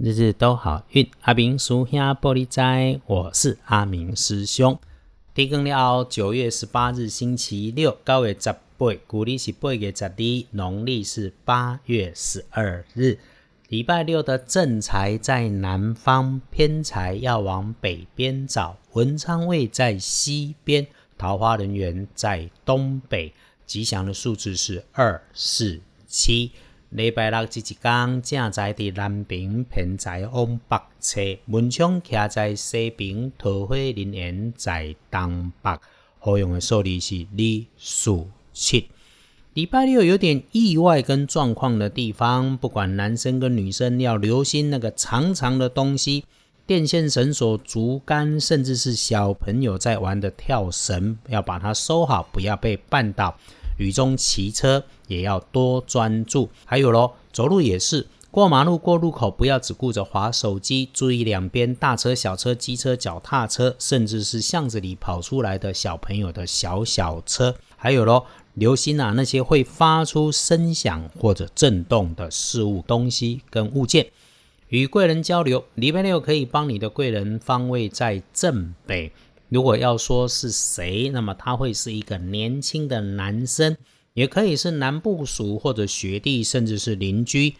日日都好运。阿明属兄玻璃斋，我是阿明师兄。天更了，九月十八日星期六，九月十八，古历是八月十二，农历是八月十二日，礼拜六的正财在南方，偏财要往北边找。文昌位在西边，桃花人员在东北。吉祥的数字是二、四、七。礼拜六这一天，正在伫南平平在往北侧；门窗徛在西平，桃花人缘在东北。好用的数字是二、四、七。礼拜六有点意外跟状况的地方，不管男生跟女生，要留心那个长长的东西，电线、绳索、竹竿，甚至是小朋友在玩的跳绳，要把它收好，不要被绊倒。雨中骑车也要多专注，还有咯，走路也是，过马路过路口不要只顾着划手机，注意两边大车、小车、机车、脚踏车，甚至是巷子里跑出来的小朋友的小小车，还有咯，留心啊那些会发出声响或者震动的事物、东西跟物件。与贵人交流，礼拜六可以帮你的贵人方位在正北。如果要说是谁，那么他会是一个年轻的男生，也可以是男部属或者学弟，甚至是邻居。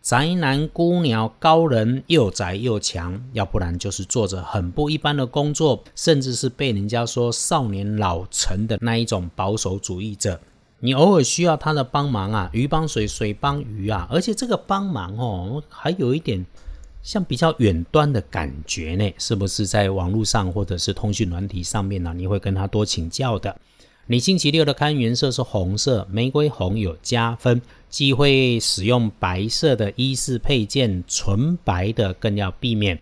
宅男孤鸟高人，又宅又强，要不然就是做着很不一般的工作，甚至是被人家说少年老成的那一种保守主义者。你偶尔需要他的帮忙啊，鱼帮水，水帮鱼啊，而且这个帮忙哦，还有一点。像比较远端的感觉呢，是不是在网络上或者是通讯软体上面呢？你会跟他多请教的。你星期六的看颜色是红色，玫瑰红有加分，忌讳使用白色的衣饰配件，纯白的更要避免。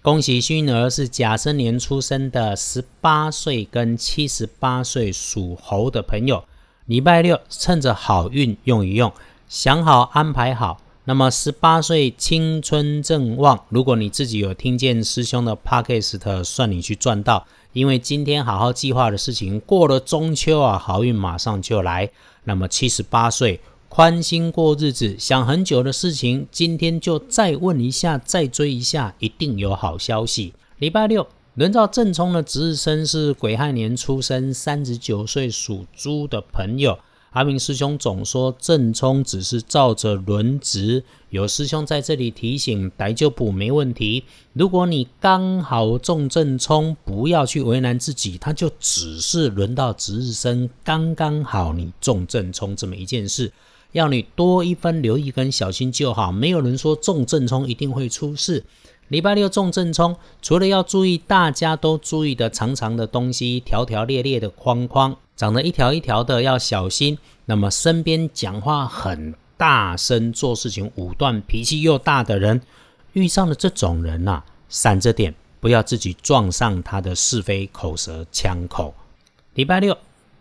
恭喜幸运儿是甲申年出生的十八岁跟七十八岁属猴的朋友，礼拜六趁着好运用一用，想好安排好。那么十八岁青春正旺，如果你自己有听见师兄的 podcast，算你去赚到。因为今天好好计划的事情，过了中秋啊，好运马上就来。那么七十八岁宽心过日子，想很久的事情，今天就再问一下，再追一下，一定有好消息。礼拜六轮到正冲的值日生是癸亥年出生，三十九岁属猪的朋友。阿明师兄总说正冲只是照着轮值，有师兄在这里提醒，逮就补没问题。如果你刚好中正冲，不要去为难自己，他就只是轮到值日生，刚刚好你中正冲这么一件事，要你多一分留意跟小心就好。没有人说中正冲一定会出事。礼拜六中正冲，除了要注意大家都注意的长长的东西，条条列列的框框。长得一条一条的，要小心。那么身边讲话很大声、做事情武断、脾气又大的人，遇上了这种人呐，闪着点，不要自己撞上他的是非口舌枪口。礼拜六。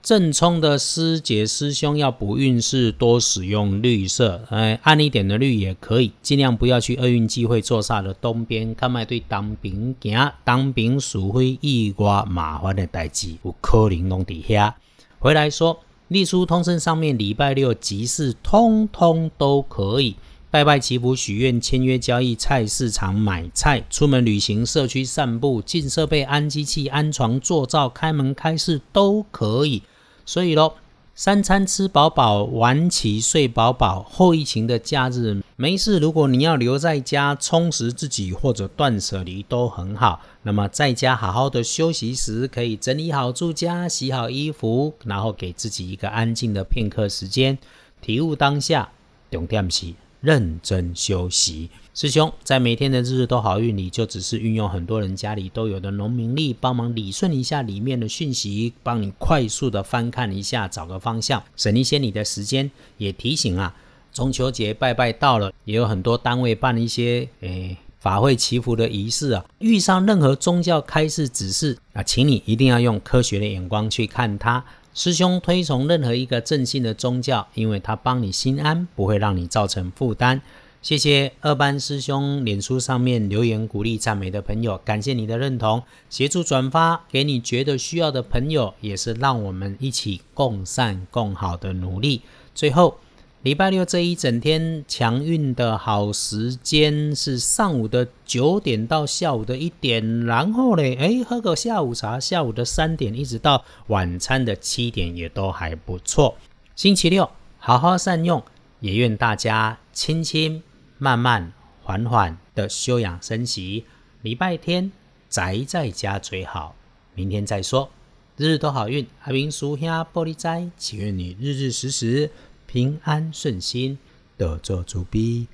正冲的师姐师兄要补运势，多使用绿色，哎，暗一点的绿也可以，尽量不要去厄运机会坐煞的东边。看卖对当兵行，当兵属非意外麻烦的代志，有可能弄底下。回来说，隶书通身上面礼拜六集市通通都可以，拜拜祈福许愿、签约交易、菜市场买菜、出门旅行、社区散步、进设备、安机器、安床、做灶、开门开市都可以。所以咯，三餐吃饱饱，晚起睡饱饱。后疫情的假日没事，如果你要留在家充实自己或者断舍离都很好。那么在家好好的休息时，可以整理好住家，洗好衣服，然后给自己一个安静的片刻时间，体悟当下，重点是认真休息。师兄，在每天的日日都好运里，就只是运用很多人家里都有的农民力，帮忙理顺一下里面的讯息，帮你快速的翻看一下，找个方向，省一些你的时间。也提醒啊，中秋节拜拜到了，也有很多单位办一些诶法会祈福的仪式啊。遇上任何宗教开示指示啊，请你一定要用科学的眼光去看它。师兄推崇任何一个正信的宗教，因为他帮你心安，不会让你造成负担。谢谢二班师兄脸书上面留言鼓励赞美的朋友，感谢你的认同，协助转发给你觉得需要的朋友，也是让我们一起共善共好的努力。最后，礼拜六这一整天强运的好时间是上午的九点到下午的一点，然后呢，哎，喝个下午茶，下午的三点一直到晚餐的七点也都还不错。星期六好好善用，也愿大家轻轻、慢慢、缓缓的休养生息。礼拜天宅在家最好，明天再说。日日都好运，阿明叔兄玻璃斋，祈愿你日日时时。平安顺心，得做主逼。